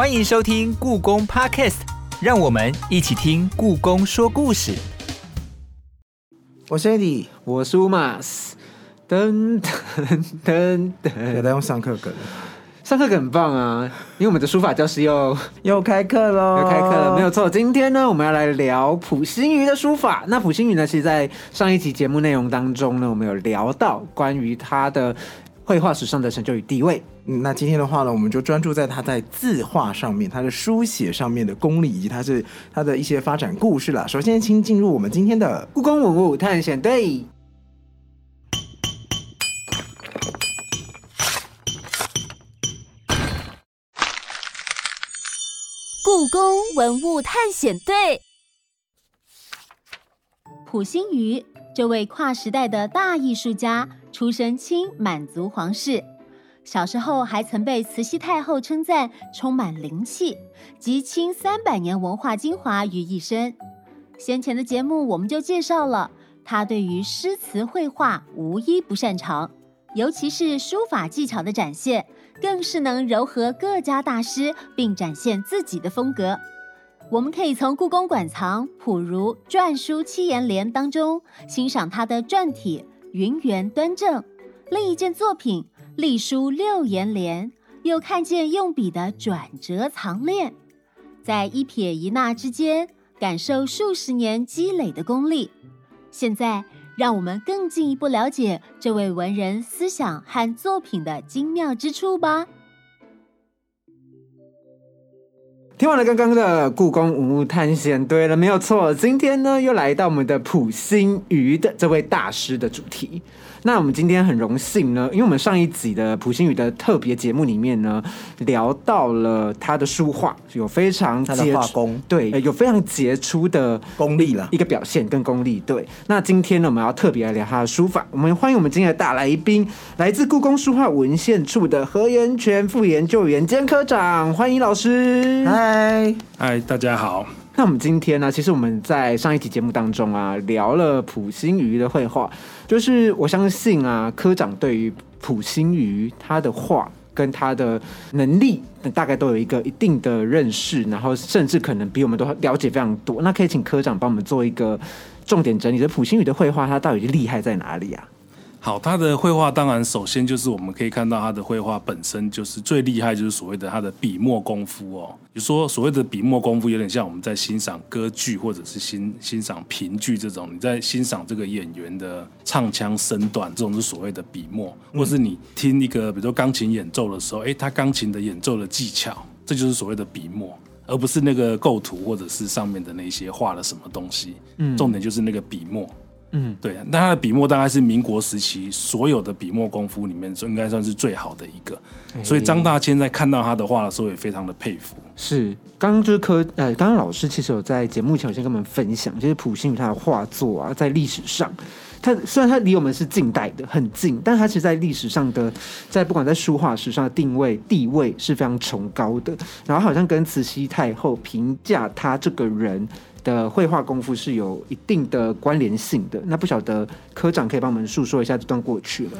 欢迎收听故宫 Podcast，让我们一起听故宫说故事。我是 Eddie，我是 Umas。噔噔噔噔，有在用上课梗，上课梗很棒啊！因为我们的书法教室又 又开课喽，又开课了，没有错。今天呢，我们要来聊普心瑜的书法。那普心瑜呢，其实，在上一集节目内容当中呢，我们有聊到关于他的绘画史上的成就与地位。嗯，那今天的话呢，我们就专注在他在字画上面，他的书写上面的功力，以及他是他的一些发展故事了。首先，请进入我们今天的故宫文物探险队。故宫文物探险队，普星宇这位跨时代的大艺术家，出身清满族皇室，小时候还曾被慈禧太后称赞充满灵气，集清三百年文化精华于一身。先前的节目我们就介绍了，他对于诗词绘画无一不擅长，尤其是书法技巧的展现。更是能糅合各家大师，并展现自己的风格。我们可以从故宫馆藏《溥儒篆书七言联》当中欣赏他的篆体匀圆端正；另一件作品《隶书六言联》，又看见用笔的转折藏练，在一撇一捺之间，感受数十年积累的功力。现在。让我们更进一步了解这位文人思想和作品的精妙之处吧。听完了刚刚的故宫文物探险，对了，没有错，今天呢又来到我们的普心鱼的这位大师的主题。那我们今天很荣幸呢，因为我们上一集的普星宇的特别节目里面呢，聊到了他的书画有非常他的画工，对，有非常杰出的功力了，一个表现跟功力。对，那今天呢，我们要特别来聊他的书法。我们欢迎我们今天的大来宾，来自故宫书画文献处的何元全副研究员兼科长，欢迎老师。嗨，嗨，大家好。那我们今天呢，其实我们在上一集节目当中啊，聊了普心瑜的绘画。就是我相信啊，科长对于普心瑜他的画跟他的能力，大概都有一个一定的认识，然后甚至可能比我们都了解非常多。那可以请科长帮我们做一个重点整理，这普心瑜的绘画，他到底厉害在哪里啊？好，他的绘画当然首先就是我们可以看到他的绘画本身就是最厉害，就是所谓的他的笔墨功夫哦。比如说所谓的笔墨功夫，有点像我们在欣赏歌剧或者是欣欣赏评剧这种，你在欣赏这个演员的唱腔身段，这种是所谓的笔墨，或是你听一个比如说钢琴演奏的时候，哎，他钢琴的演奏的技巧，这就是所谓的笔墨，而不是那个构图或者是上面的那些画了什么东西。嗯，重点就是那个笔墨。嗯，对，那他的笔墨大概是民国时期所有的笔墨功夫里面，应该算是最好的一个。所以张大千在看到他的画的时候，也非常的佩服。是，刚刚就是科呃，刚刚老师其实有在节目前先跟我们分享，就是普信宇他的画作啊，在历史上，他虽然他离我们是近代的很近，但他其实在历史上的，在不管在书画史上的定位地位是非常崇高的。然后好像跟慈禧太后评价他这个人。的绘画功夫是有一定的关联性的，那不晓得科长可以帮我们诉说一下这段过去了。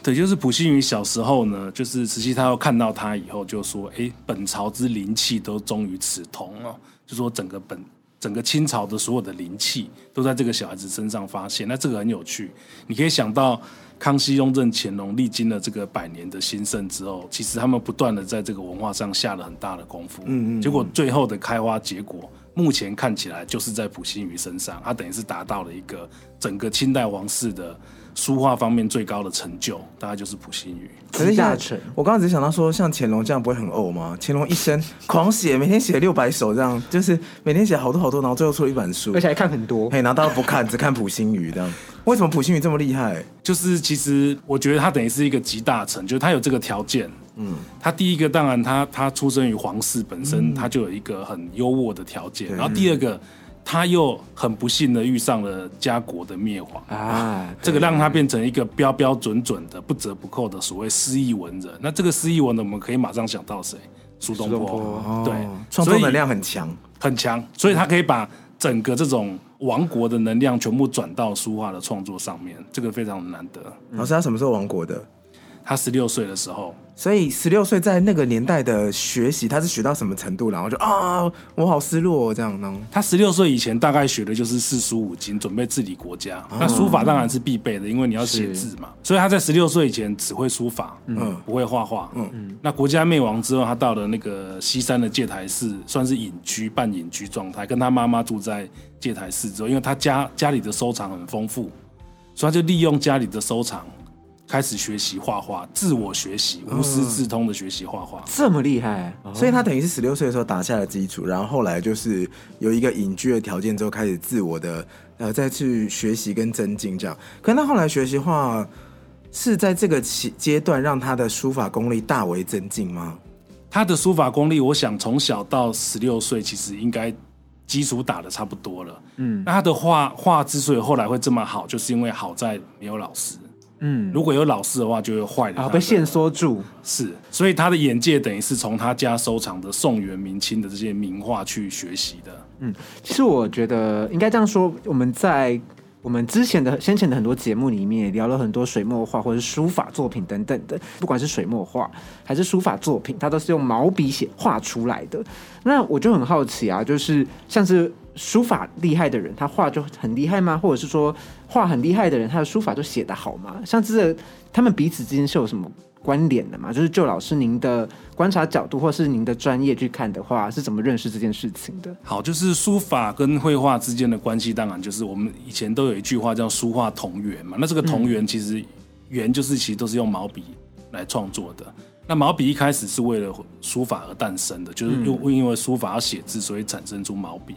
对，就是普希云小时候呢，就是慈禧太后看到他以后就说：“哎，本朝之灵气都终于此童哦。”就说整个本整个清朝的所有的灵气都在这个小孩子身上发现。那这个很有趣，你可以想到康熙、雍正、乾隆历经了这个百年的兴盛之后，其实他们不断的在这个文化上下了很大的功夫。嗯嗯。结果最后的开花结果。目前看起来就是在普心瑜身上，他等于是达到了一个整个清代皇室的书画方面最高的成就，大概就是普心瑜。可是下沉，我刚刚只是想到说，像乾隆这样不会很呕吗？乾隆一生狂写，每天写六百首，这样就是每天写好多好多，然后最后出了一本书，而且还看很多。嘿，拿到不看，只看普心瑜这样。为什么普心瑜这么厉害？就是其实我觉得他等于是一个集大成，就是他有这个条件。嗯，他第一个当然他他出生于皇室本身，他就有一个很优渥的条件。然后第二个，他又很不幸的遇上了家国的灭亡啊，这个让他变成一个标标准准的不折不扣的所谓诗意文人。那这个诗意文人，我们可以马上想到谁？苏东坡。对，创作能量很强，很强，所以他可以把整个这种亡国的能量全部转到书画的创作上面，这个非常难得。老师，他什么时候亡国的？他十六岁的时候，所以十六岁在那个年代的学习，他是学到什么程度？然后就啊，我好失落、哦、这样呢？他十六岁以前大概学的就是四书五经，准备治理国家。那书法当然是必备的，因为你要写字嘛。所以他在十六岁以前只会书法，嗯，不会画画。嗯嗯。那国家灭亡之后，他到了那个西山的戒台寺，算是隐居半隐居状态，跟他妈妈住在戒台寺之后，因为他家家里的收藏很丰富，所以他就利用家里的收藏。开始学习画画，自我学习，无师自通的学习画画，这么厉害，所以他等于是十六岁的时候打下了基础，然后后来就是有一个隐居的条件之后，开始自我的呃再去学习跟增进这样。可是他后来学习画是在这个期阶段让他的书法功力大为增进吗？他的书法功力，我想从小到十六岁其实应该基础打的差不多了。嗯，那他的画画之所以后来会这么好，就是因为好在没有老师。嗯，如果有老师的话，就会坏了。啊，被线缩住。是，所以他的眼界等于是从他家收藏的宋元明清的这些名画去学习的。嗯，其实我觉得应该这样说，我们在我们之前的先前的很多节目里面聊了很多水墨画或者是书法作品等等的，不管是水墨画还是书法作品，它都是用毛笔写画出来的。那我就很好奇啊，就是像是。书法厉害的人，他画就很厉害吗？或者是说画很厉害的人，他的书法都写得好吗？像这他们彼此之间是有什么关联的吗？就是就老师您的观察角度，或是您的专业去看的话，是怎么认识这件事情的？好，就是书法跟绘画之间的关系，当然就是我们以前都有一句话叫“书画同源”嘛。那这个同源其实源就是其实都是用毛笔来创作的。那毛笔一开始是为了书法而诞生的，就是因因为书法要写字，所以产生出毛笔。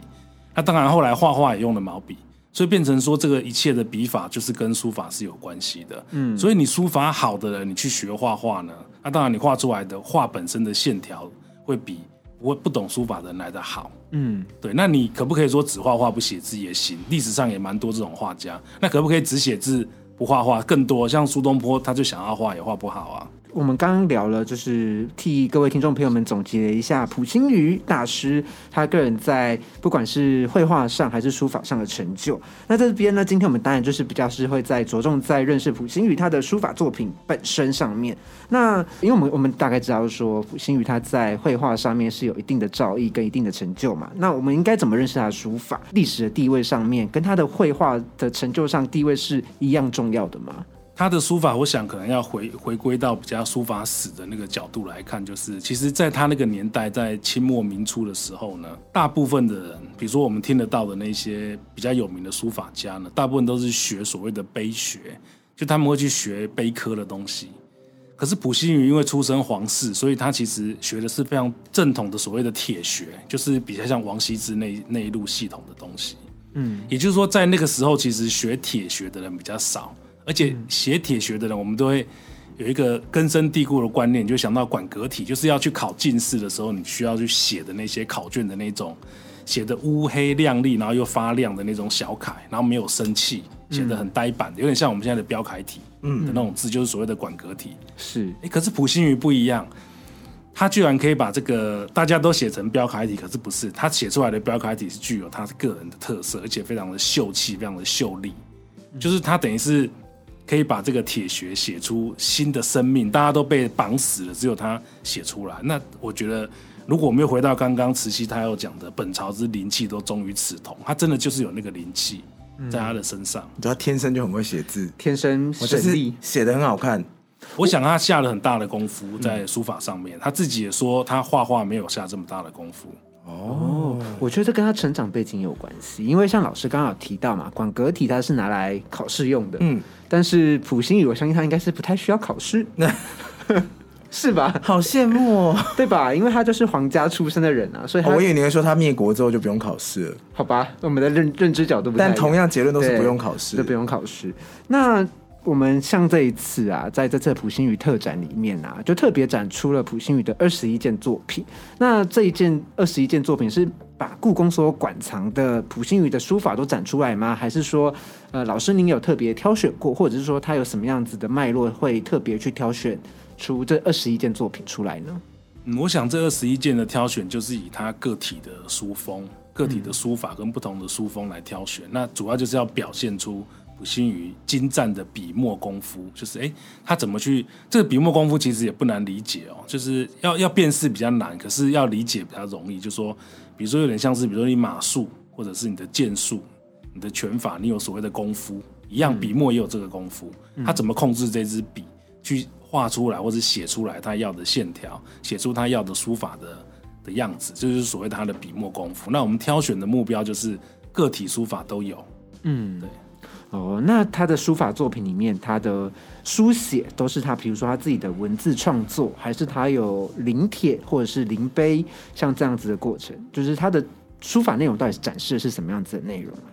那当然，后来画画也用了毛笔，所以变成说这个一切的笔法就是跟书法是有关系的。嗯，所以你书法好的人，你去学画画呢，那当然你画出来的画本身的线条会比不会不懂书法的人来的好。嗯，对。那你可不可以说只画画不写字也行？历史上也蛮多这种画家。那可不可以只写字不画画？更多像苏东坡，他就想要画也画不好啊。我们刚刚聊了，就是替各位听众朋友们总结一下普心宇大师他个人在不管是绘画上还是书法上的成就。那这边呢，今天我们当然就是比较是会在着重在认识普心宇他的书法作品本身上面。那因为我们我们大概知道说普心宇他在绘画上面是有一定的造诣跟一定的成就嘛。那我们应该怎么认识他的书法历史的地位上面，跟他的绘画的成就上地位是一样重要的吗？他的书法，我想可能要回回归到比较书法史的那个角度来看，就是其实在他那个年代，在清末明初的时候呢，大部分的人，比如说我们听得到的那些比较有名的书法家呢，大部分都是学所谓的碑学，就他们会去学碑刻的东西。可是普希云因为出身皇室，所以他其实学的是非常正统的所谓的铁学，就是比较像王羲之那那一路系统的东西。嗯，也就是说，在那个时候，其实学铁学的人比较少。而且写铁学的人，我们都会有一个根深蒂固的观念，就想到管格体，就是要去考进士的时候，你需要去写的那些考卷的那种写的乌黑亮丽，然后又发亮的那种小楷，然后没有生气，写的很呆板，有点像我们现在的标楷体，嗯，的那种字，就是所谓的管格体。是，哎，可是普心宇不一样，他居然可以把这个大家都写成标楷体，可是不是，他写出来的标楷体是具有他个人的特色，而且非常的秀气，非常的秀丽，就是他等于是。可以把这个铁学写出新的生命，大家都被绑死了，只有他写出来。那我觉得，如果我们又回到刚刚慈禧太后讲的“本朝之灵气都终于此同”，他真的就是有那个灵气在他的身上。他天生就很会写字，天生神力，写的很好看。我想他下了很大的功夫在书法上面，他自己也说他画画没有下这么大的功夫。哦，我觉得这跟他成长背景有关系，因为像老师刚刚有提到嘛，广格体它是拿来考试用的，嗯。但是普心宇，我相信他应该是不太需要考试，是吧？好羡慕，哦，对吧？因为他就是皇家出身的人啊，所以我以为你会说他灭国之后就不用考试了。好吧，我们的认认知角度不但同样结论都是不用考试，都不用考试。那我们像这一次啊，在这次普心宇特展里面啊，就特别展出了普心宇的二十一件作品。那这一件二十一件作品是。把故宫所馆藏的普心宇的书法都展出来吗？还是说，呃，老师您有特别挑选过，或者是说他有什么样子的脉络，会特别去挑选出这二十一件作品出来呢？我想这二十一件的挑选，就是以他个体的书风、个体的书法跟不同的书风来挑选。那主要就是要表现出普心于精湛的笔墨功夫，就是哎，他怎么去这个笔墨功夫其实也不难理解哦，就是要要辨识比较难，可是要理解比较容易。就说，比如说有点像是，比如说你马术或者是你的剑术、你的拳法，你有所谓的功夫一样，笔墨也有这个功夫，他怎么控制这支笔去画出来或者写出来他要的线条，写出他要的书法的的样子，这就是所谓他的笔墨功夫。那我们挑选的目标就是个体书法都有。嗯，对。哦，那他的书法作品里面，他的书写都是他，比如说他自己的文字创作，还是他有临帖或者是临碑，像这样子的过程，就是他的书法内容到底展示的是什么样子的内容啊？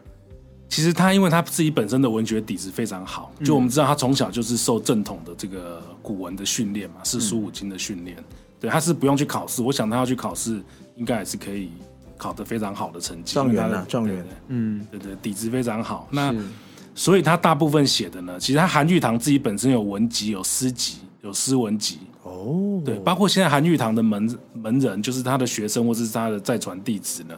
其实他因为他自己本身的文学底子非常好，就我们知道他从小就是受正统的这个古文的训练嘛，四书五经的训练，对，他是不用去考试。我想他要去考试，应该也是可以考得非常好的成绩。状元啊状元嗯，对对，底子非常好。那是所以他大部分写的呢，其实他韩玉堂自己本身有文集、有诗集、有诗文集，哦，对，包括现在韩玉堂的门门人，就是他的学生或是他的在传弟子呢，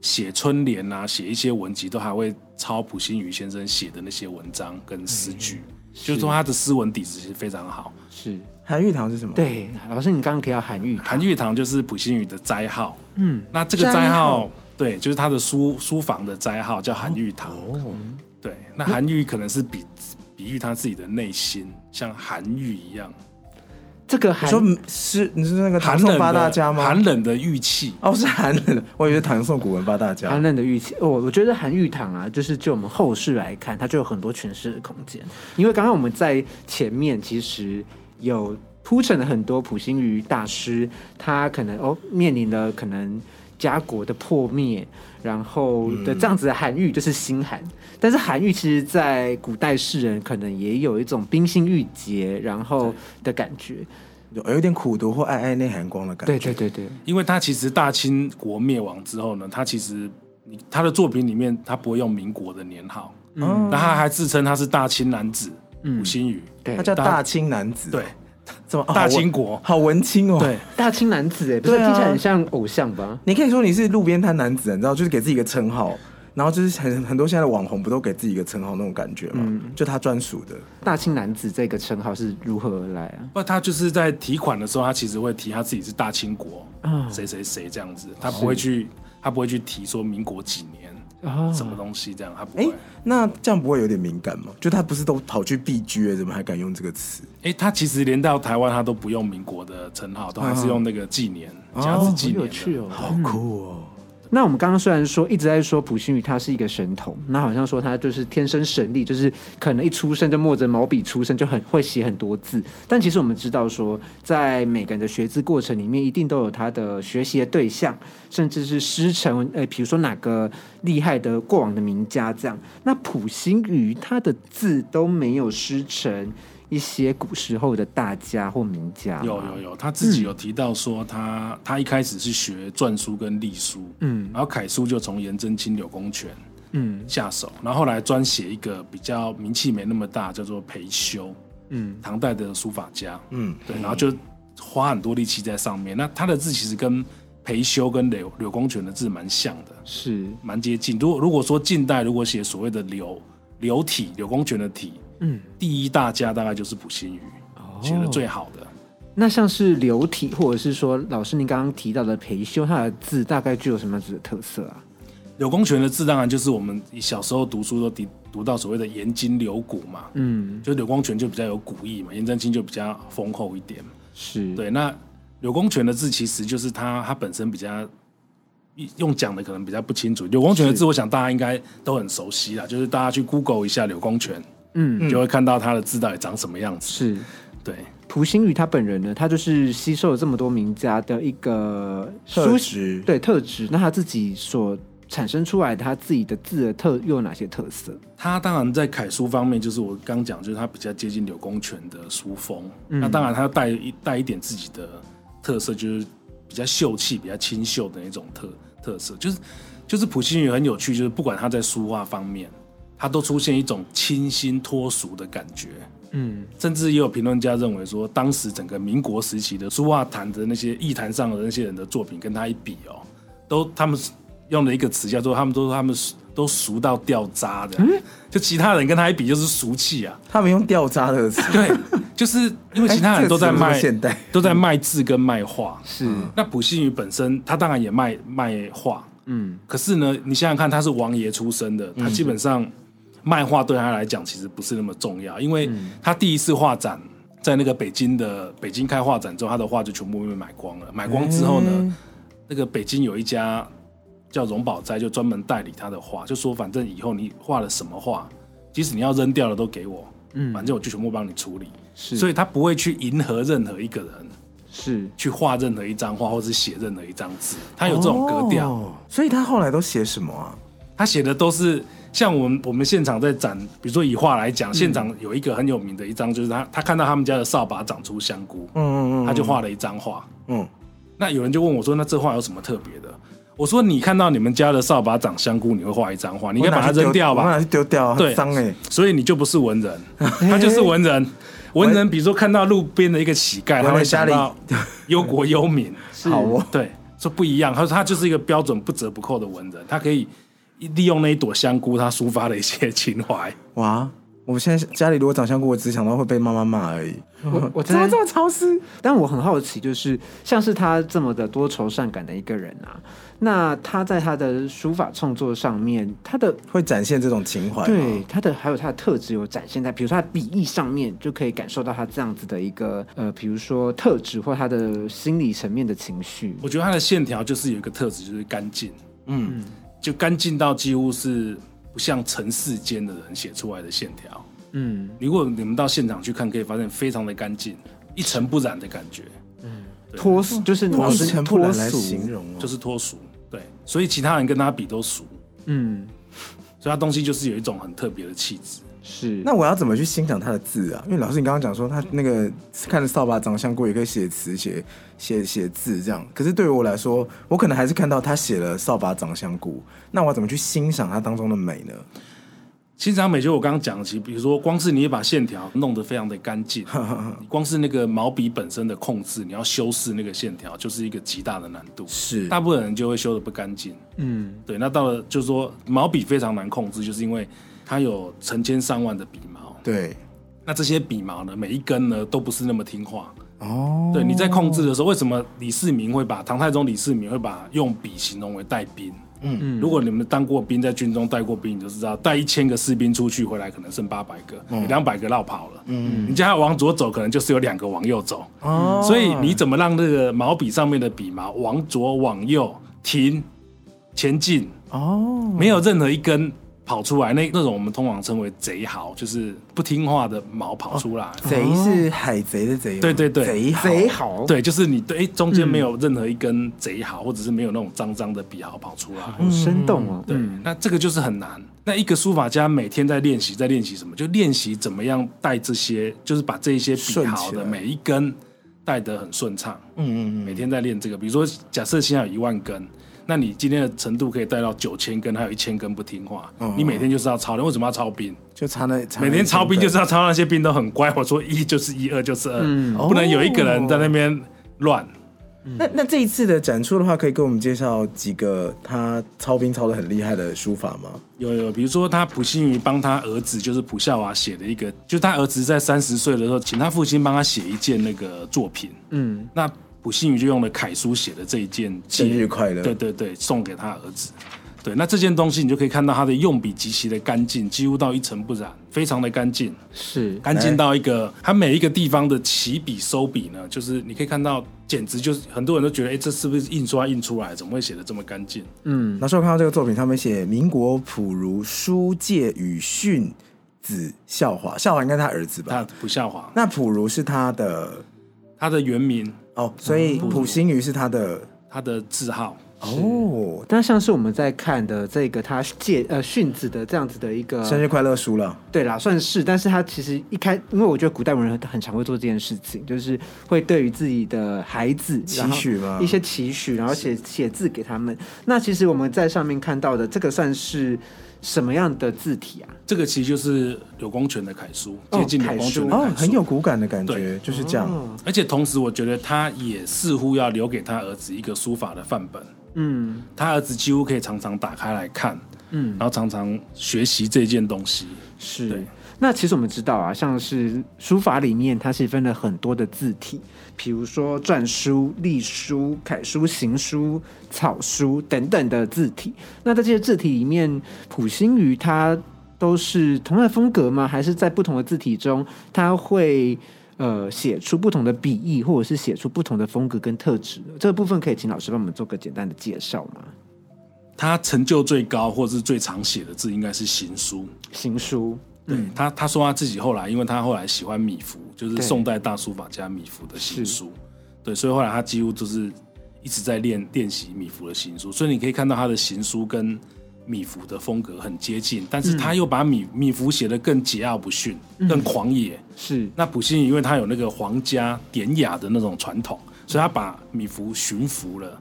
写春联啊，写一些文集，都还会抄普心宇先生写的那些文章跟诗句，就是说他的诗文底子其实非常好。是，韩愈堂是什么？，对，老师你刚刚提到韩愈，韩玉堂就是普心宇的斋号，嗯，那这个斋斋号号。对，就是他的书书房的斋号叫韩玉堂。哦，对，那韩愈可能是比比喻他自己的内心，像韩愈一样，你这个韩说是你是那个唐宋寒冷八大家的吗？寒冷的玉器。哦，是寒冷的，我以为唐宋古文八大家寒。冷的玉器，我我觉得韩愈堂啊，就是就我们后世来看，它就有很多诠释的空间。因为刚刚我们在前面其实有铺陈了很多普心瑜大师，他可能哦面临的可能家国的破灭，然后的这样子的韩愈就是心寒。但是韩愈其实，在古代世人可能也有一种冰心玉洁，然后的感觉。有有点苦读或爱爱内含光的感觉。对对对对，因为他其实大清国灭亡之后呢，他其实他的作品里面他不会用民国的年号，嗯。那他还自称他是大清男子嗯。吴新宇，对。他叫大清男子。对，怎么？哦大清国，好文青哦。对，大清男子哎，不是对啊听起来很像偶像吧？你可以说你是路边摊男子，你知道，就是给自己一个称号，然后就是很很多现在的网红不都给自己一个称号那种感觉吗？嗯就他专属的。大清男子这个称号是如何而来啊？不，他就是在提款的时候，他其实会提他自己是大清国嗯谁谁谁这样子，他不会去他不会去提说民国几年哦什么东西这样，他不哎、会。那这样不会有点敏感吗？就他不是都跑去避居了，怎么还敢用这个词？哎，他其实连到台湾他都不用民国的称号，都还是用那个纪年哦甲子纪好年好。有趣哦！好酷哦！那我们刚刚虽然说一直在说普心宇他是一个神童，那好像说他就是天生神力，就是可能一出生就摸着毛笔出生，就很会写很多字。但其实我们知道说，在每个人的学字过程里面，一定都有他的学习的对象，甚至是师承。呃，比如说哪个厉害的过往的名家这样。那普心宇他的字都没有师承一些古时候的大家或名家，有有有，他自己有提到说他，他一开始是学篆书跟隶书，嗯。然后楷书就从颜真卿、柳公权嗯。下手，然后后来专写一个比较名气没那么大，叫做裴修，嗯。唐代的书法家，嗯，对，然后就花很多力气在上面。那他的字其实跟裴修跟柳柳公权的字蛮像的，是。蛮接近。如果如果说近代如果写所谓的柳柳体，柳公权的体，嗯。第一大家大概就是卜心宇，写的最好的。那像是流体，或者是说老师您刚刚提到的裴修，他的字大概具有什么样子的特色啊？柳公权的字当然就是我们小时候读书都读读到所谓的颜筋柳骨嘛，嗯，就柳公权就比较有古意嘛，颜真卿就比较丰厚一点。是，对，那柳公权的字其实就是他他本身比较用讲的可能比较不清楚。柳公权的字，我想大家应该都很熟悉啦，就是大家去 Google 一下柳公权，嗯，就会看到他的字到底长什么样子。是。对，蒲星宇他本人呢，他就是吸收了这么多名家的一个特书质对特质，那他自己所产生出来他自己的字的特又有哪些特色？他当然在楷书方面，就是我刚讲，就是他比较接近柳公权的书风。嗯那当然，他要带一带一点自己的特色，就是比较秀气、比较清秀的那种特特色。就是就是普心宇很有趣，就是不管他在书画方面，他都出现一种清新脱俗的感觉。嗯，甚至也有评论家认为说，当时整个民国时期的书画坛的那些艺坛上的那些人的作品，跟他一比哦，都他们用了一个词叫做他们都说他们都俗到掉渣的，嗯？就其他人跟他一比就是俗气啊。他们用掉渣这个词，对，就是因为其他人都在卖有现代，都在卖字跟卖画。是。那普信宇本身，他当然也卖卖画，嗯。可是呢，你想想看，他是王爷出身的，他基本上卖画对他来讲其实不是那么重要，因为他第一次画展在那个北京的北京开画展之后，他的画就全部被买光了。买光之后呢，那个北京有一家叫荣宝斋，就专门代理他的画，就说反正以后你画了什么画，即使你要扔掉了都给我，嗯反正我就全部帮你处理。是，所以他不会去迎合任何一个人。是去画任何一张画，或是写任何一张字，他有这种格调。哦所以他后来都写什么啊？他写的都是像我们我们现场在展，比如说以画来嗯讲，现场有一个很有名的一张，就是他他看到他们家的扫把长出香菇，嗯嗯嗯，他就画了一张画。嗯，那有人就问我说：“那这画有什么特别的？”我说：“你看到你们家的扫把长香菇，你会画一张画，你应该把它扔掉吧？我拿去丢掉啊，对脏哎。所以你就不是文人，他就是文人。文人比如说看到路边的一个乞丐，他会想到 忧国忧民。好哦，对，说不一样。他说他就是一个标准不折不扣的文人，他可以利用那一朵香菇，他抒发了一些情怀。哇！我现在家里如果长香菇，我只想到会被妈妈骂而已。我我真的 怎么这么潮湿？但我很好奇，就是像是他这么的多愁善感的一个人啊，那他在他的书法创作上面，他的会展现这种情怀吗？对他的还有他的特质有展现在，比如说他的笔意上面，就可以感受到他这样子的一个呃，比如说特质或他的心理层面的情绪。我觉得他的线条就是有一个特质，就是干净，嗯，就干净到几乎是不像尘世间的人写出来的线条。嗯，如果你们到现场去看，可以发现非常的干净，一尘不染的感觉，脱俗。就是用一老师尘不染来脱俗，形容哦，就是脱俗。对，所以其他人跟他比都俗，嗯，所以他东西就是有一种很特别的气质。是那我要怎么去欣赏他的字啊？因为老师你刚刚讲说他那个看着扫把长香菇也可以写词、写写写字这样，可是对于我来说，我可能还是看到他写了扫把长香菇，那我要怎么去欣赏它当中的美呢？欣赏美就我刚刚讲的，其实比如说光是你把线条弄得非常的干净，光是那个毛笔本身的控制，你要修饰那个线条，就是一个极大的难度。是大部分人就会修的不干净。嗯对，那到了就是说毛笔非常难控制，就是因为它有成千上万的笔毛，对那这些笔毛呢，每一根呢都不是那么听话。哦，对，你在控制的时候，为什么李世民会把唐太宗李世民会把用笔形容为带兵？嗯如果你们当过兵，在军中带过兵，你就知道，带一千个士兵出去，回来可能剩八百个，两百个绕跑了。嗯，你叫他往左走，可能就是有两个往右走。哦，所以你怎么让那个毛笔上面的笔毛往左往右停、前进，哦，没有任何一根跑出来，那那种我们通常称为贼毫，就是不听话的毛跑出来。贼是海贼的贼吗，对对对贼好贼好，对，就是你对，哎，中间没有任何一根贼毫，或者是没有那种脏脏的笔毫跑出来。好生动哦。对，那这个就是很难。那一个书法家每天在练习，在练习什么？就练习怎么样带这些，就是把这一些笔毫的每一根带得很顺畅。嗯嗯嗯，每天在练这个，比如说，假设现在有一万根，那你今天的程度可以带到九千根，还有一千根不听话，嗯你每天就是要抄。你为什么要抄兵？就差那那每天抄兵就是要抄那些兵都很乖。我说一就是一，二就是二，嗯不能有一个人在那边乱。那那这一次的展出的话，可以给我们介绍几个他操兵操的很厉害的书法吗？有有，比如说他普信于帮他儿子，就是普孝娃写的一个，就是他儿子在三十岁的时候，请他父亲帮他写一件那个作品。嗯，那普信宇就用了楷书写的这一件生日快乐！对对对，送给他儿子。对，那这件东西你就可以看到他的用笔极其的干净，几乎到一尘不染，非常的干净，是干净到一个，它每一个地方的起笔收笔呢，就是你可以看到，简直就是很多人都觉得，哎，这是不是印刷印出来？怎么会写的这么干净？嗯那时候看到这个作品，他们写民国普如书介与训子孝华，孝华应该是他儿子吧他吧？不下滑，那普如是他的他的原名，哦，所以普星鱼是他的他的字号，哦，但像是我们在看的这个他借呃训子的这样子的一个生日快乐书了。对啦，算是，但是他其实一开，因为我觉得古代文人很常会做这件事情，就是会对于自己的孩子期许嘛一些期许，然后写写字给他们。那其实我们在上面看到的这个算是什么样的字体啊？这个其实就是柳公权的楷书，哦接近柳公权的哦楷，书，很有骨感的感觉，对就是这样。哦而且同时，我觉得他也似乎要留给他儿子一个书法的范本，嗯他儿子几乎可以常常打开来看，嗯，然后常常学习这件东西。是对。那其实我们知道啊，像是书法里面，它是分了很多的字体，比如说篆书、隶书、楷书、行书、草书等等的字体。那在这些字体里面，普心瑜它都是同样的风格吗？还是在不同的字体中，它会呃写出不同的笔意，或者是写出不同的风格跟特质呢？这个部分可以请老师帮我们做个简单的介绍吗？他成就最高或者是最常写的字应该是行书。行书，对。他，他说他自己后来，因为他后来喜欢米芾，就是宋代大书法家米芾的行书，对，所以后来他几乎就是一直在练练习米芾的行书，所以你可以看到他的行书跟米芾的风格很接近，但是他又把米米芾写得更桀骜不驯、更狂野。是。那普心因为他有那个皇家典雅的那种传统，所以他把米芾驯服了，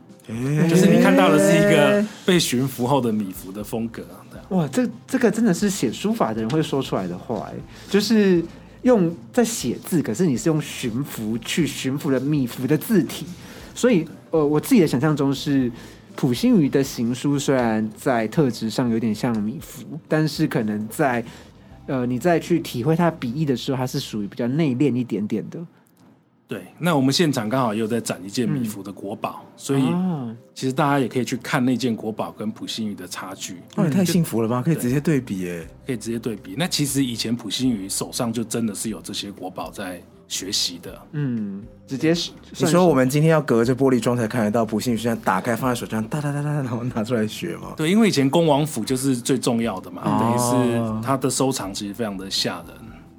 就是你看到的是一个被驯服后的米芾的风格。哇，这这个真的是写书法的人会说出来的话，哎，就是用在写字，可是你是用驯服去驯服了米芾的字体，所以呃，我自己的想象中是。普心瑜的行书虽然在特质上有点像米芾，但是可能在呃你再去体会它笔意的时候，它是属于比较内敛一点点的。对，那我们现场刚好也有在展一件米芾的国宝，所以啊，其实大家也可以去看那件国宝跟普信宇的差距，哦，也太幸福了吧！可以直接对比耶。可以直接对比。那其实以前普信宇手上就真的是有这些国宝在学习的。嗯，直接是你说我们今天要隔着玻璃窗才看得到，不幸是这样打开放在手上，哒哒哒哒，然后拿出来学吗？对，因为以前恭王府就是最重要的嘛，哦等于是它的收藏其实非常的吓人。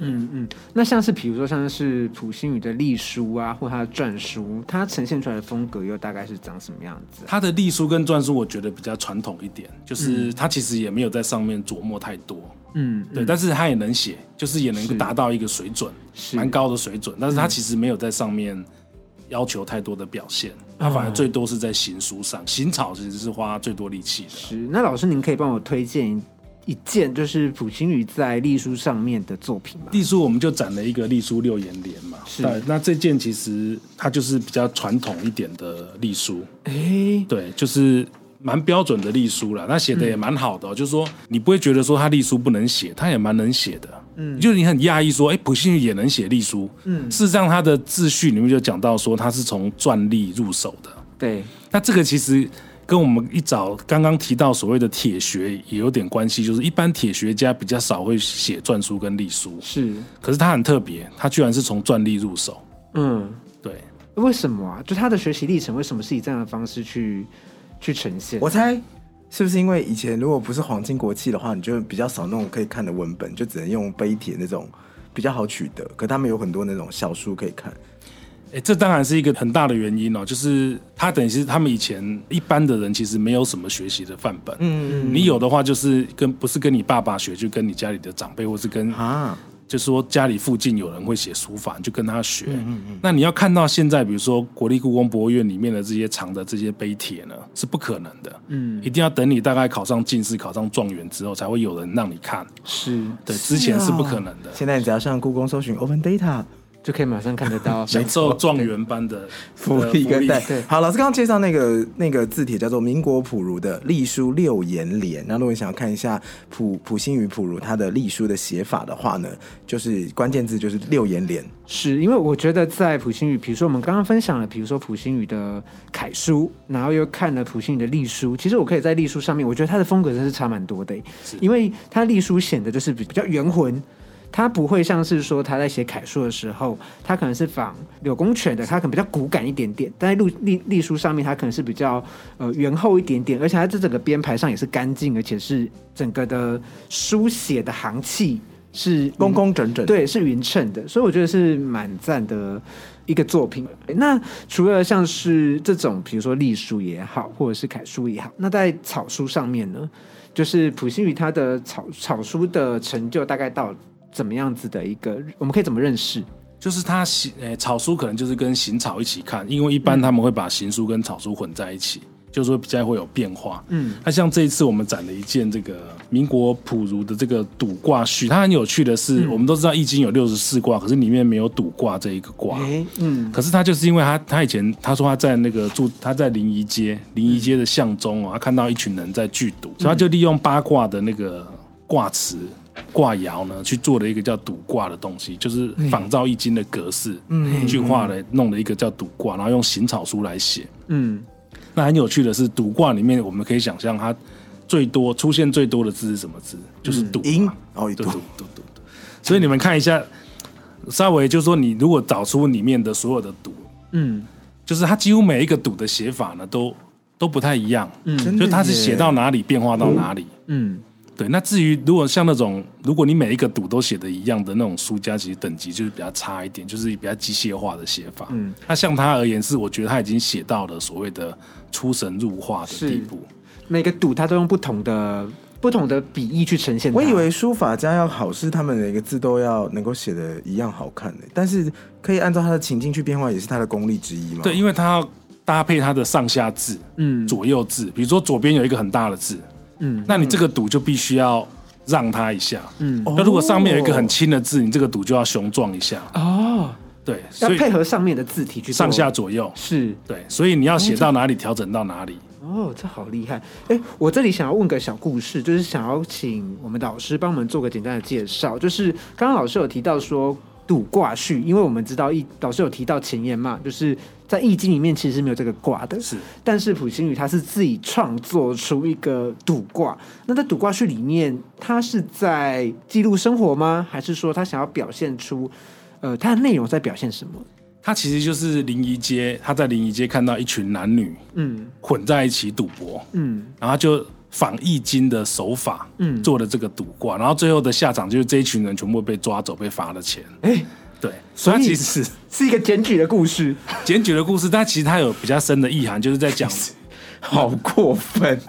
嗯嗯，那像是比如说像是普星宇的隶书啊，或他的篆书，它呈现出来的风格又大概是长什么样子啊、它的隶书跟篆书，我觉得比较传统一点，就是他其实也没有在上面琢磨太多，嗯，对，但是他也能写，就是也能够达到一个水准，蛮高的水准，但是他其实没有在上面要求太多的表现，他反而最多是在行书上，行草其实是花最多力气的。是。那老师，您可以帮我推荐一件就是普星宇在隶书上面的作品嘛？隶书我们就展了一个隶书六言联嘛，是。对，那这件其实它就是比较传统一点的隶书，哎，对，就是蛮标准的隶书了，那写的也蛮好的哦、就是说你不会觉得说他隶书不能写，他也蛮能写的，嗯，就是你很讶异说，哎，普星宇也能写隶书，嗯，事实上他的自序里面就讲到说他是从篆隶入手的，对，那这个其实跟我们一早刚刚提到所谓的铁学也有点关系，就是一般铁学家比较少会写篆书跟隶书，是，可是他很特别，他居然是从篆隶入手，嗯，对。为什么啊？就他的学习历程为什么是以这样的方式去去呈现？我猜是不是因为以前如果不是皇亲国戚的话，你就比较少那种可以看的文本，就只能用碑帖那种比较好取得。可他们有很多那种小书可以看。哎、这当然是一个很大的原因哦，就是他等于是他们以前一般的人其实没有什么学习的范本，嗯嗯你有的话就是跟不是跟你爸爸学，就跟你家里的长辈，或是跟啊，就是说家里附近有人会写书法，你就跟他学。嗯嗯那你要看到现在，比如说国立故宫博物院里面的这些藏的这些碑帖呢，是不可能的。嗯，一定要等你大概考上进士、考上状元之后，才会有人让你看。是对，之前是不可能的。现在你只要上故宫搜寻 Open Data 就可以马上看得到。享受状元般的 福利跟带对。好，老师刚刚介绍那个那个字帖叫做民国普如的隶书六言联。那如果你想要看一下普普心与普如他的隶书的写法的话呢，就是关键字就是六言联。是因为我觉得在普心宇，比如说我们刚刚分享了，比如说普心宇的楷书，然后又看了普心宇的隶书，其实我可以在隶书上面，我觉得他的风格真是差蛮多的，因为他隶书显得就是比比较圆浑。他不会像是说他在写楷书的时候，他可能是仿柳公权的，他可能比较骨感一点点，但在隶隶隶书上面，他可能是比较呃圆厚一点点，而且他这整个编排上也是干净，而且是整个的书写的行气是工工整整，，对，是匀称的，所以我觉得是蛮赞的一个作品。那除了像是这种，比如说隶书也好，或者是楷书也好，那在草书上面呢，就是普心宇他的草草书的成就大概到怎么样子的一个，我们可以怎么认识？就是他行，诶、草书可能就是跟行草一起看，因为一般他们会把行书跟草书混在一起。就是说比较会有变化。嗯，那像这一次我们展了一件这个民国普如的这个赌卦序，它很有趣的是，我们都知道易经有六十四卦，可是里面没有赌卦这一个卦。哎，嗯，可是他就是因为他他以前他说他在那个住他在临沂街临沂街的巷中哦，他看到一群人在聚赌，所以他就利用八卦的那个卦辞卦爻呢，去做了一个叫赌卦的东西，就是仿照易经的格式，嗯一句话来弄了一个叫赌卦，然后用行草书来写。嗯，那很有趣的是，赌卦里面我们可以想象它最多出现最多的字是什么字？就是赌嘛赢哦，对，赌赌赌赌赌。所以你们看一下，稍微就是说，你如果找出里面的所有的赌，嗯，就是它几乎每一个赌的写法呢，都都不太一样。嗯就是它是写到哪里变化到哪里。嗯，对，那至于如果像那种，如果你每一个赌都写的一样的那种书家，其实等级就是比较差一点，就是比较机械化的写法。嗯，那像他而言是，我觉得他已经写到了所谓的出神入化的地步。每个赌他都用不同的不同的笔意去呈现。我以为书法家要好，是他们每个字都要能够写的一样好看的，但是可以按照他的情境去变化，也是他的功力之一嘛。对，因为他要搭配他的上下字、嗯左右字，比如说左边有一个很大的字，嗯那你这个赌就必须要让他一下。嗯哦那如果上面有一个很轻的字，你这个赌就要雄壮一下。哦，对，要所以配合上面的字体去做上下左右。是对，所以你要写到哪里，调整到哪里。哦，这好厉害！哎，我这里想要问个小故事，就是想要请我们导师帮我们做个简单的介绍。就是刚刚老师有提到说赌卦序，因为我们知道易老师有提到前言嘛，就是在易经里面其实是没有这个卦的，是但是普星宇他是自己创作出一个赌卦。那在赌卦序里面，他是在记录生活吗？还是说他想要表现出呃他的内容在表现什么？他其实就是临沂街，他在临沂街看到一群男女嗯混在一起赌博，嗯然后就仿易经的手法，嗯做的这个赌卦，然后最后的下场就是这一群人全部被抓走，被罚了钱。哎，对，所以其实是是一个检举的故事，检举的故事，但其实他有比较深的意涵，就是在讲，好过分！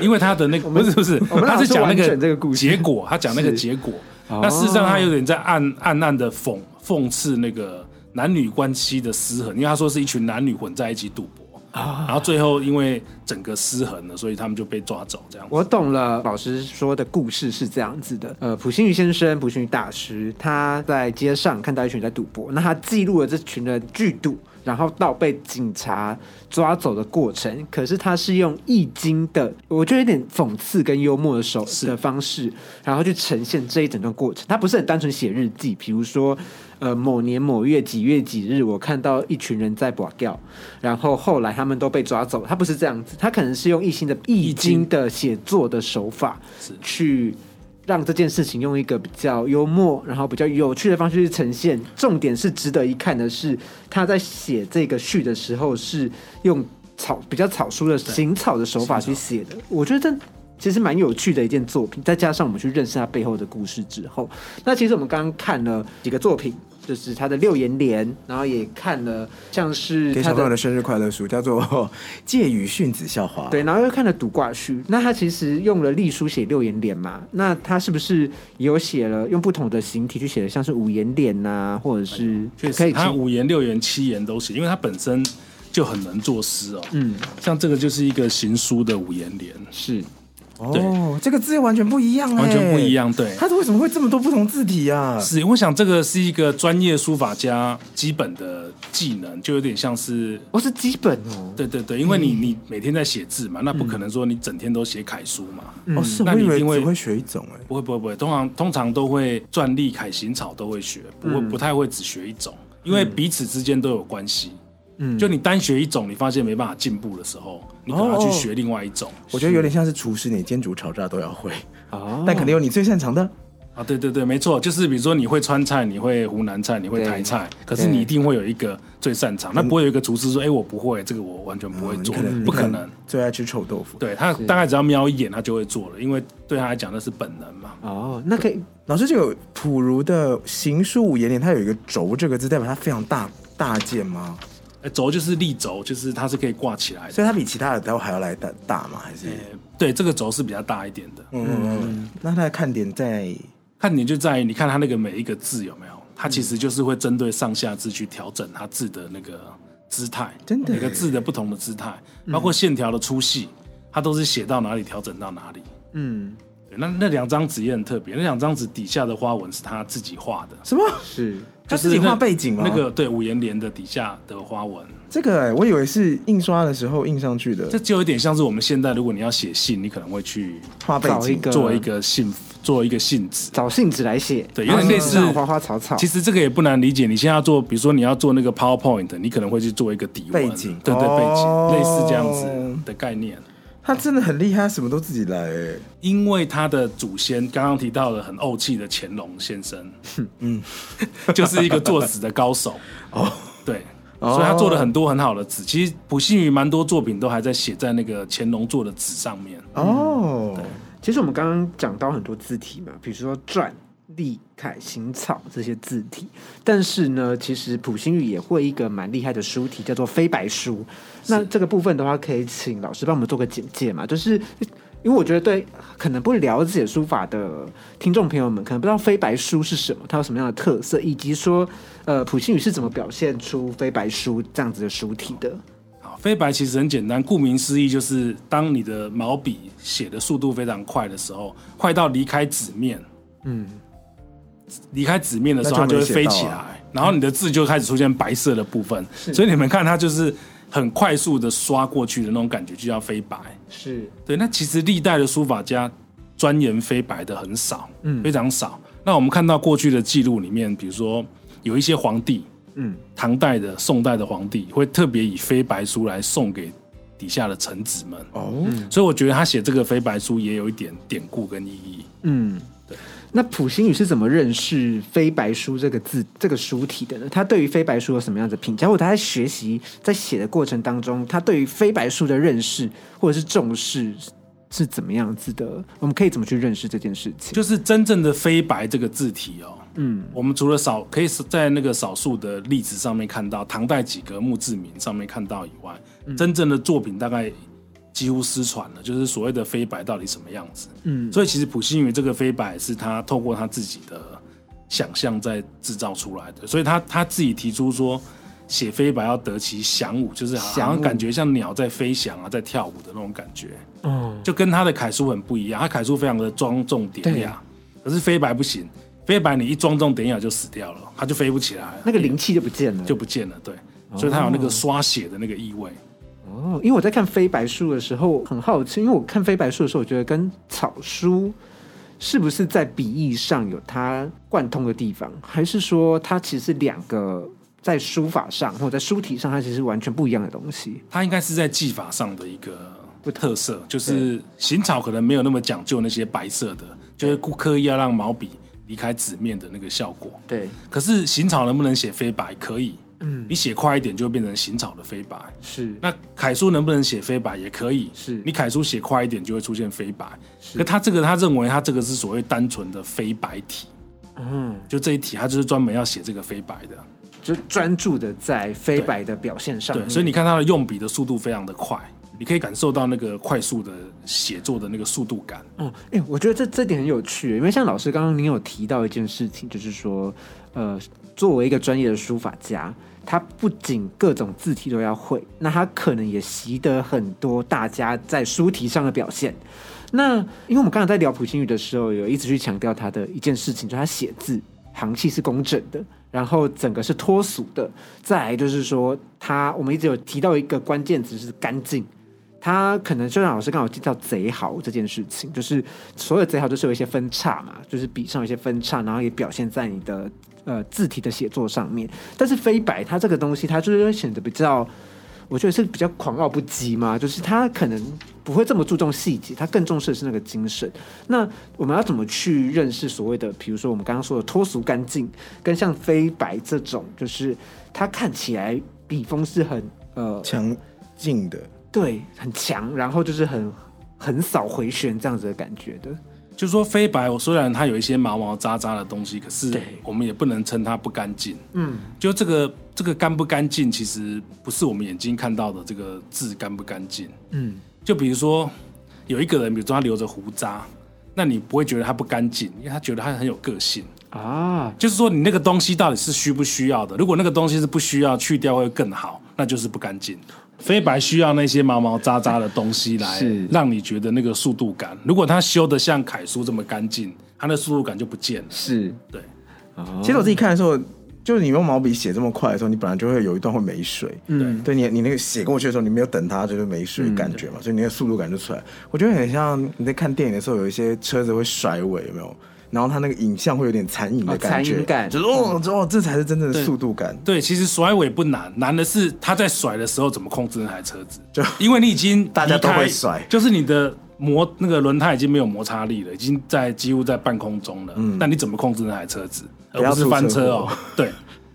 因为他的那个不是不是，他是讲那个这个故事结果，他讲那个结果。哦那事实上，他有点在暗暗暗的讽讽刺那个男女关系的失衡，因为他说是一群男女混在一起赌博。啊然后最后因为整个失衡了，所以他们就被抓走，这样。我懂了，老师说的故事是这样子的。呃，普星宇先生，普星宇大师，他在街上看到一群人在赌博，那他记录了这群人聚赌，然后到被警察抓走的过程。可是他是用易经的，我觉得有点讽刺跟幽默的手是的方式，然后去呈现这一整段过程。他不是很单纯写日记，比如说。呃，某年某月几月几日，我看到一群人在 bỏ 掉，然后后来他们都被抓走。他不是这样子，他可能是用易经的易经的写作的手法是去让这件事情用一个比较幽默，然后比较有趣的方式去呈现。重点是值得一看的是，他在写这个序的时候是用草比较草书的行草的手法去写的。我觉得这其实蛮有趣的一件作品，再加上我们去认识他背后的故事之后，那其实我们刚刚看了几个作品。就是他的六言联，然后也看了像是给小朋友的生日快乐书叫做《借语训子笑话》。对，然后又看了赌卦序。那他其实用了隶书写六言联嘛，那他是不是也有写了用不同的形体去写的，像是五言联呐、或者是可以请他五言、六言、七言都写，因为他本身就很能作诗哦。嗯像这个就是一个行书的五言联，是哦，这个字又完全不一样哎，完全不一。样。对，它为什么会这么多不同字体啊？是我想这个是一个专业书法家基本的技能，就有点像是。哦是基本哦，对对对，因为你你每天在写字嘛，那不可能说你整天都写楷书嘛，哦，是那你一定会只会学一种哎。不会不会不会，通常通常都会篆隶、楷行草都会学，不会不太会只学一种，因为彼此之间都有关系。嗯就你单学一种，你发现没办法进步的时候，你可能要去学另外一种。我觉得有点像是厨师，你煎煮炒炸都要会，哦，但肯定有你最擅长的。啊，对对对，没错，就是比如说你会川菜，你会湖南菜，你会台菜，可是你一定会有一个最擅长，那不会有一个厨师说，哎，我不会，这个我完全不会做嗯可能，不可能。最爱吃臭豆腐。对他大概只要瞄一眼，他就会做了，因为对他来讲那是本能嘛。哦，那可以老师，这个普如的行书五言联，它有一个“轴”这个字，代表它非常大大件吗？哎轴就是立轴，就是它是可以挂起来的。所以它比其他的都还要来大大吗？还是？呃对，这个轴是比较大一点的。嗯嗯嗯。那它的看点在看点就在于你看它那个每一个字有没有，它其实就是会针对上下字去调整它字的那个姿态，真的每个字的不同的姿态，包括线条的粗细，它都是写到哪里调整到哪里。嗯，那那两张纸也很特别，那两张纸底下的花纹是他自己画的，什么？是他自己就是那画背景吗？那个对五颜莲的底下的花纹，这个、哎，我以为是印刷的时候印上去的这就有点像是我们现在如果你要写信，你可能会去画背景。找一个做一个信做一个信纸。找信纸来写，对有点类似花花草草。其实这个也不难理解，你现在要做，比如说你要做那个 PowerPoint，你可能会去做一个底纹背景对对背景，哦类似这样子的概念。他真的很厉害，什么都自己来、哎，因为他的祖先刚刚提到了很怄气的乾隆先生，嗯，就是一个作死的高手。哦，对，哦。所以他做了很多很好的纸。其实不幸于蛮多作品都还在写在那个乾隆做的纸上面。哦，其实我们刚刚讲到很多字体嘛，比如说篆、隶、楷、行草这些字体，但是呢，其实普星宇也会一个蛮厉害的书体，叫做飞白书。那这个部分的话，可以请老师帮我们做个简介嘛？就是因为我觉得对可能不了解书法的听众朋友们，可能不知道飞白书是什么，它有什么样的特色，以及说呃普星宇是怎么表现出飞白书这样子的书体的。好，飞白其实很简单，顾名思义就是当你的毛笔写的速度非常快的时候，快到离开纸面，嗯，离开纸面的时候，它就会飞起来，然后你的字就开始出现白色的部分，所以你们看它就是很快速的刷过去的那种感觉，就叫飞白。是。对，那其实历代的书法家钻研飞白的很少，嗯。非常少。那我们看到过去的记录里面，比如说有一些皇帝，嗯，唐代的、宋代的皇帝会特别以飞白书来送给底下的臣子们，哦，所以我觉得他写这个飞白书也有一点典故跟意义。嗯，那普星宇是怎么认识“非白书”这个字、这个书体的呢？他对于非白书有什么样的评价？或者他在学习、在写的过程当中，他对于非白书的认识或者是重视是怎么样子的？我们可以怎么去认识这件事情？就是真正的非白这个字体哦，嗯我们除了少可以在那个少数的例子上面看到，唐代几个墓志铭上面看到以外，真正的作品大概几乎失传了，就是所谓的飞白到底什么样子。嗯，所以其实普信云这个飞白是他透过他自己的想象在制造出来的，所以他他自己提出说。写飞白要得其翔舞，就是好像感觉像鸟在飞翔啊，在跳舞的那种感觉。嗯，就跟他的楷书很不一样，他楷书非常的庄重典雅，可是飞白不行，飞白你一庄重典雅就死掉了，它就飞不起来了，那个灵气就不见了，就不见了，对，所以它有那个刷血的那个意味。哦，因为我在看飞白书的时候很好奇，因为我看飞白书的时候，我觉得跟草书是不是在笔意上有它贯通的地方，还是说它其实是两个在书法上或者在书体上，它其实是完全不一样的东西？它应该是在技法上的一个特色，就是行草可能没有那么讲究那些白色的，就是故刻意要让毛笔离开纸面的那个效果。对，可是行草能不能写飞白？可以，嗯，你写快一点就会变成行草的飞白。是那楷书能不能写飞白也可以，是你楷书写快一点就会出现飞白。可他这个他认为他这个是所谓单纯的飞白体，嗯，就这一题他就是专门要写这个飞白的。就专注的在飞白的表现上面。对，所以你看他的用笔的速度非常的快，你可以感受到那个快速的写作的那个速度感。嗯，哎、我觉得这这点很有趣，因为像老师刚刚您有提到一件事情，就是说，呃，作为一个专业的书法家，他不仅各种字体都要会，那他可能也习得很多大家在书体上的表现。那因为我们刚才在聊普星宇的时候，有一直去强调他的一件事情，就是他写字行气是工整的，然后整个是脱俗的。再来就是说，他我们一直有提到一个关键词是干净。他可能就像老师刚好提到贼好这件事情，就是所有贼好都是有一些分叉嘛，就是笔上有一些分叉，然后也表现在你的呃字体的写作上面。但是飞白它这个东西，它就是会显得比较，我觉得是比较狂傲不羁嘛，就是它可能不会这么注重细节，它更重视的是那个精神。那我们要怎么去认识所谓的，比如说我们刚刚说的脱俗干净，跟像飞白这种，就是它看起来笔锋是很呃强劲的，对，很强，然后就是很很扫回旋这样子的感觉的。就是说飞白，我虽然它有一些毛毛渣渣的东西，可是我们也不能称它不干净。嗯，就这个这个干不干净，其实不是我们眼睛看到的这个字干不干净。嗯，就比如说有一个人，比如说他留着胡渣，那你不会觉得他不干净，因为他觉得他很有个性。啊，就是说你那个东西到底是需不需要的？如果那个东西是不需要，去掉会更好。那就是不干净。飞白需要那些毛毛渣渣的东西来是让你觉得那个速度感。如果它修的像楷书这么干净，它的速度感就不见了。是，对，其实我自己看的时候，就是你用毛笔写这么快的时候，你本来就会有一段会没水。嗯，对你，你那个写过去的时候，你没有等它，就是没水感觉嘛，所以你那个速度感就出来。我觉得很像你在看电影的时候，有一些车子会甩尾，有没有？然后它那个影像会有点残影的哦感觉，残影感就是哦哦，这才是真正的速度感。对，其实甩尾不难，难的是他在甩的时候怎么控制那台车子。就 因为你已经 大家都会甩就是你的摩那个轮胎已经没有摩擦力了，已经在几乎在半空中了。嗯，那你怎么控制那台车子，而不是翻车哦祸？对，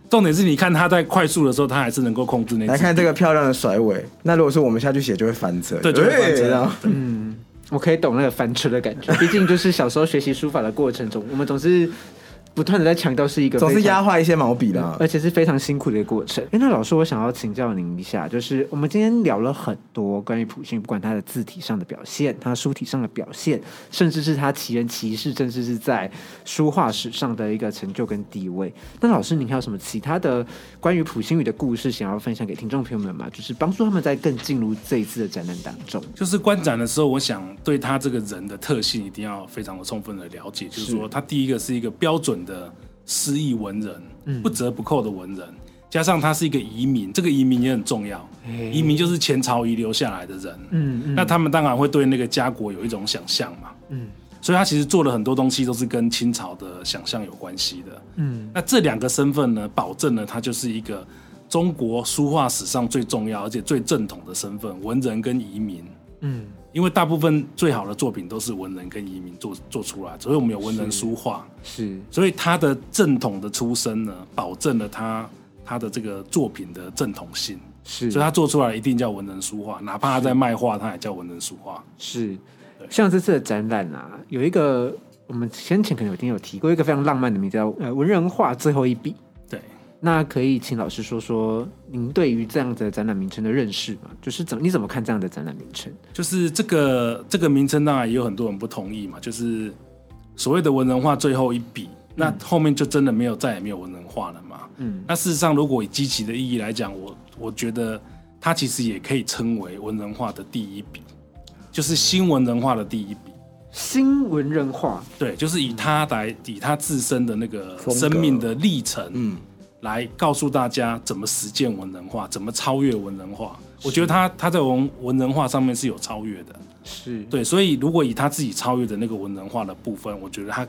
重点是你看它在快速的时候，它还是能够控制那只来看这个漂亮的甩尾，那如果是我们下去写，就会翻车。对，就会翻车。然后对我可以懂那个翻车的感觉，毕竟就是小时候学习书法的过程中，我们总是不断的在强调是一个总是压坏一些毛笔啦。而且是非常辛苦的一个过程。哎，那老师，我想要请教您一下，就是我们今天聊了很多关于普信，不管他的字体上的表现，他书体上的表现，甚至是他奇人奇事，甚至是在书画史上的一个成就跟地位。那老师，您还有什么其他的关于普星宇的故事想要分享给听众朋友们吗？就是帮助他们在更进入这一次的展览当中。就是观展的时候，我想对他这个人的特性一定要非常的充分的了解。就是说，他第一个是一个标准的诗意文人，嗯不折不扣的文人，加上他是一个移民，这个移民也很重要。移民就是前朝遗留下来的人，嗯那他们当然会对那个家国有一种想象嘛。嗯所以他其实做了很多东西都是跟清朝的想象有关系的。嗯那这两个身份呢，保证了他就是一个中国书画史上最重要而且最正统的身份——文人跟移民。嗯因为大部分最好的作品都是文人跟移民做做出来，所以我们有文人书画，是所以他的正统的出身呢，保证了他他的这个作品的正统性，是，所以他做出来一定叫文人书画，哪怕他在卖画，他也叫文人书画。是，像这次的展览啊，有一个我们先前可能有听有提过一个非常浪漫的名字叫呃文人画最后一笔。对，那可以请老师说说您对于这样的展览名称的认识吗？就是怎你怎么看这样的展览名称？就是这个这个名称当然也有很多人不同意嘛，就是所谓的文人画最后一笔，那后面就真的没有再也没有文人画了嘛。嗯，那事实上，如果以积极的意义来讲，我我觉得它其实也可以称为文人画的第一笔，就是新文人画的第一笔。新文人画对，就是以他来以他自身的那个生命的历程，嗯，来告诉大家怎么实践文人画，怎么超越文人画。我觉得他他在文文人画上面是有超越的，是。对，所以如果以他自己超越的那个文人画的部分，我觉得他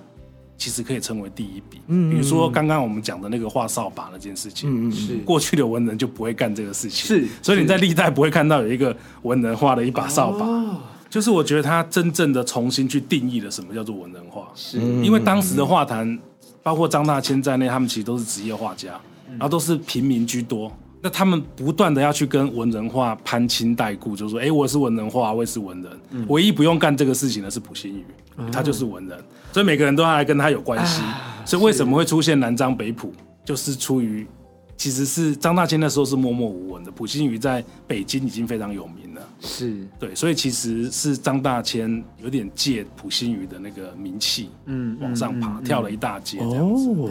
其实可以称为第一笔。嗯比如说刚刚我们讲的那个画扫把那件事情，嗯嗯是过去的文人就不会干这个事情，是所以你在历代不会看到有一个文人画了一把扫把。哦，就是我觉得他真正的重新去定义了什么叫做文人画，是。因为当时的画坛，包括张大千在内，他们其实都是职业画家，然后都是平民居多。那他们不断的要去跟文人画攀亲带故，就说：“哎，我是文人画，我也是文人。唯一不用干这个事情的是普心宇，他就是文人，所以每个人都要来跟他有关系。所以为什么会出现南张北普，就是出于其实是张大千那时候是默默无闻的，普心宇在北京已经非常有名了。是。对，所以其实是张大千有点借普心宇的那个名气，嗯往上爬，嗯跳了一大截这样子。哦，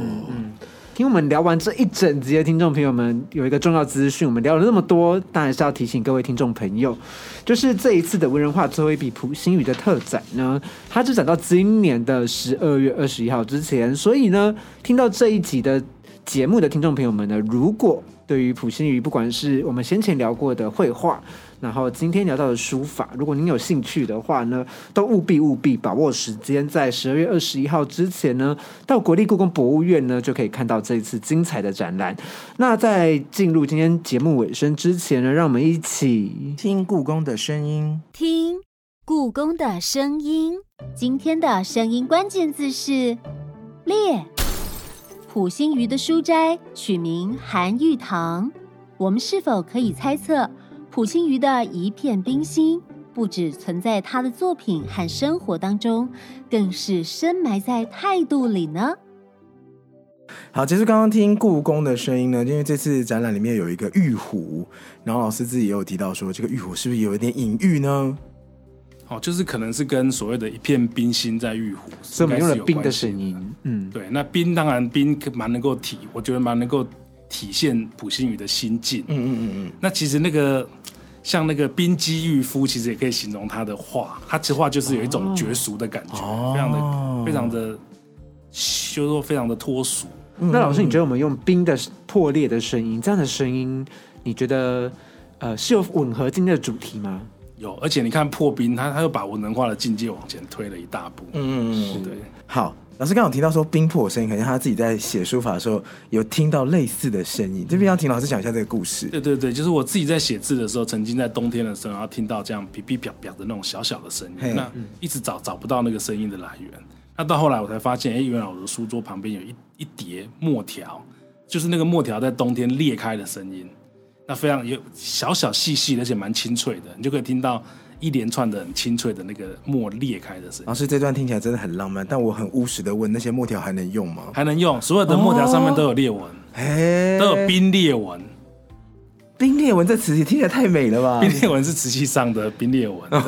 听我们聊完这一整集的听众朋友们，有一个重要资讯，我们聊了那么多，当然是要提醒各位听众朋友，就是这一次的文人画最后一笔普星宇的特展呢，它只展到今年的十二月二十一号之前，所以呢，听到这一集的节目的听众朋友们呢，如果对于普星宇，不管是我们先前聊过的绘画，然后今天聊到的书法，如果您有兴趣的话呢，都务必务必把握时间，在十二月二十一号之前呢，到国立故宫博物院呢，就可以看到这一次精彩的展览。那在进入今天节目尾声之前呢，让我们一起听故宫的声音。听故宫的声音。今天的声音关键字是“列”。普心瑜的书斋取名韩玉堂，我们是否可以猜测，普心瑜的一片冰心，不只存在他的作品和生活当中，更是深埋在态度里呢？好，其实刚刚听故宫的声音呢，因为这次展览里面有一个玉壶，然后老师自己也有提到说，这个玉壶是不是有一点隐喻呢？哦，就是可能是跟所谓的一片冰心在玉壶，所以我们用了冰的声音，嗯，对，那冰当然冰蛮能够体，我觉得蛮能够体现普信宇的心境。嗯嗯嗯嗯，那其实那个像那个冰肌玉肤，其实也可以形容他的画，他这画就是有一种绝俗的感觉，哦非常的非常的，就是说非常的脱俗。那老师，你觉得我们用冰的破裂的声音，这样的声音，你觉得呃是有吻合今天的主题吗？有，而且你看破冰，他他又把文人化的境界往前推了一大步。嗯对，好。老师刚刚有提到说冰破的声音，可能他自己在写书法的时候有听到类似的声音，这边要听老师讲一下这个故事。对对对，就是我自己在写字的时候，曾经在冬天的时候，然后听到这样噼噼啪啪的那种小小的声音，那一直找找不到那个声音的来源。那到后来我才发现，哎，原来我的书桌旁边有一一叠墨条，就是那个墨条在冬天裂开的声音，那非常有小小细细的，而且蛮清脆的，你就可以听到一连串的很清脆的那个墨裂开的声音。老师这段听起来真的很浪漫，但我很务实的问，那些墨条还能用吗？还能用，所有的墨条上面都有裂纹，哎，都有冰裂纹。冰裂纹这词也听起来太美了吧？冰裂纹是瓷器上的冰裂纹，对。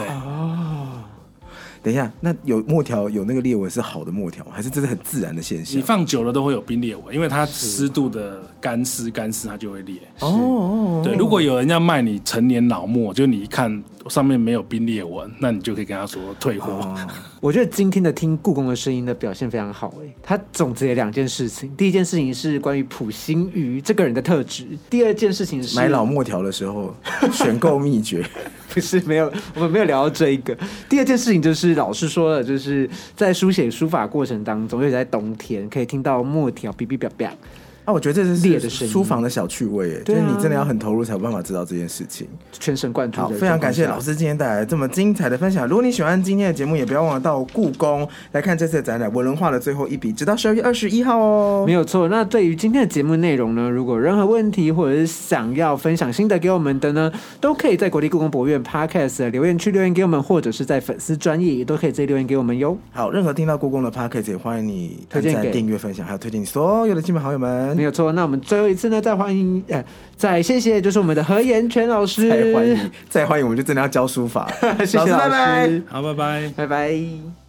等一下，那有墨条有那个裂纹是好的墨条吗，还是这是很自然的现象你？放久了都会有冰裂纹，因为它湿度的干湿干湿它就会裂。哦哦，对，如果有人要卖你成年老墨，就你一看上面没有冰裂纹，那你就可以跟他说退货。哦 我觉得今天的听故宫的声音的表现非常好哎，他总结了两件事情，第一件事情是关于普心瑜这个人的特质，第二件事情是买老墨条的时候选购秘诀。不是没有，我们没有聊到这一个。第二件事情就是老师说了，就是在书写书法过程当中，尤其在冬天，可以听到墨条哔哔哔哔。啊，我觉得这裂的声音是书房的小趣味，哎，就是你真的要很投入才有办法知道这件事情。全神贯注好，非常感谢老。师今天带来这么精彩的分享。如果你喜欢今天的节目，也不要忘了到故宫来看这次的展览《文人画的最后一笔》，直到十二月二十一号哦没。有错。那对于今天的节目内容呢，如果任何问题或者是想要分享心得给我们的呢，都可以在国立故宫博物院 Podcast 的留言区留言给我们，或者是在粉丝专业也都可以直接留言给我们哟。好，任何听到故宫的 podcast 也欢迎你推荐订阅、分享，还有推荐你所有的亲朋好友们没。有错。那我们最后一次呢，再欢迎呃，再谢谢就是我们的何延全老师，再欢迎，再欢迎，我们就真的要教书法。谢谢老师拜拜师，好，拜拜。拜拜。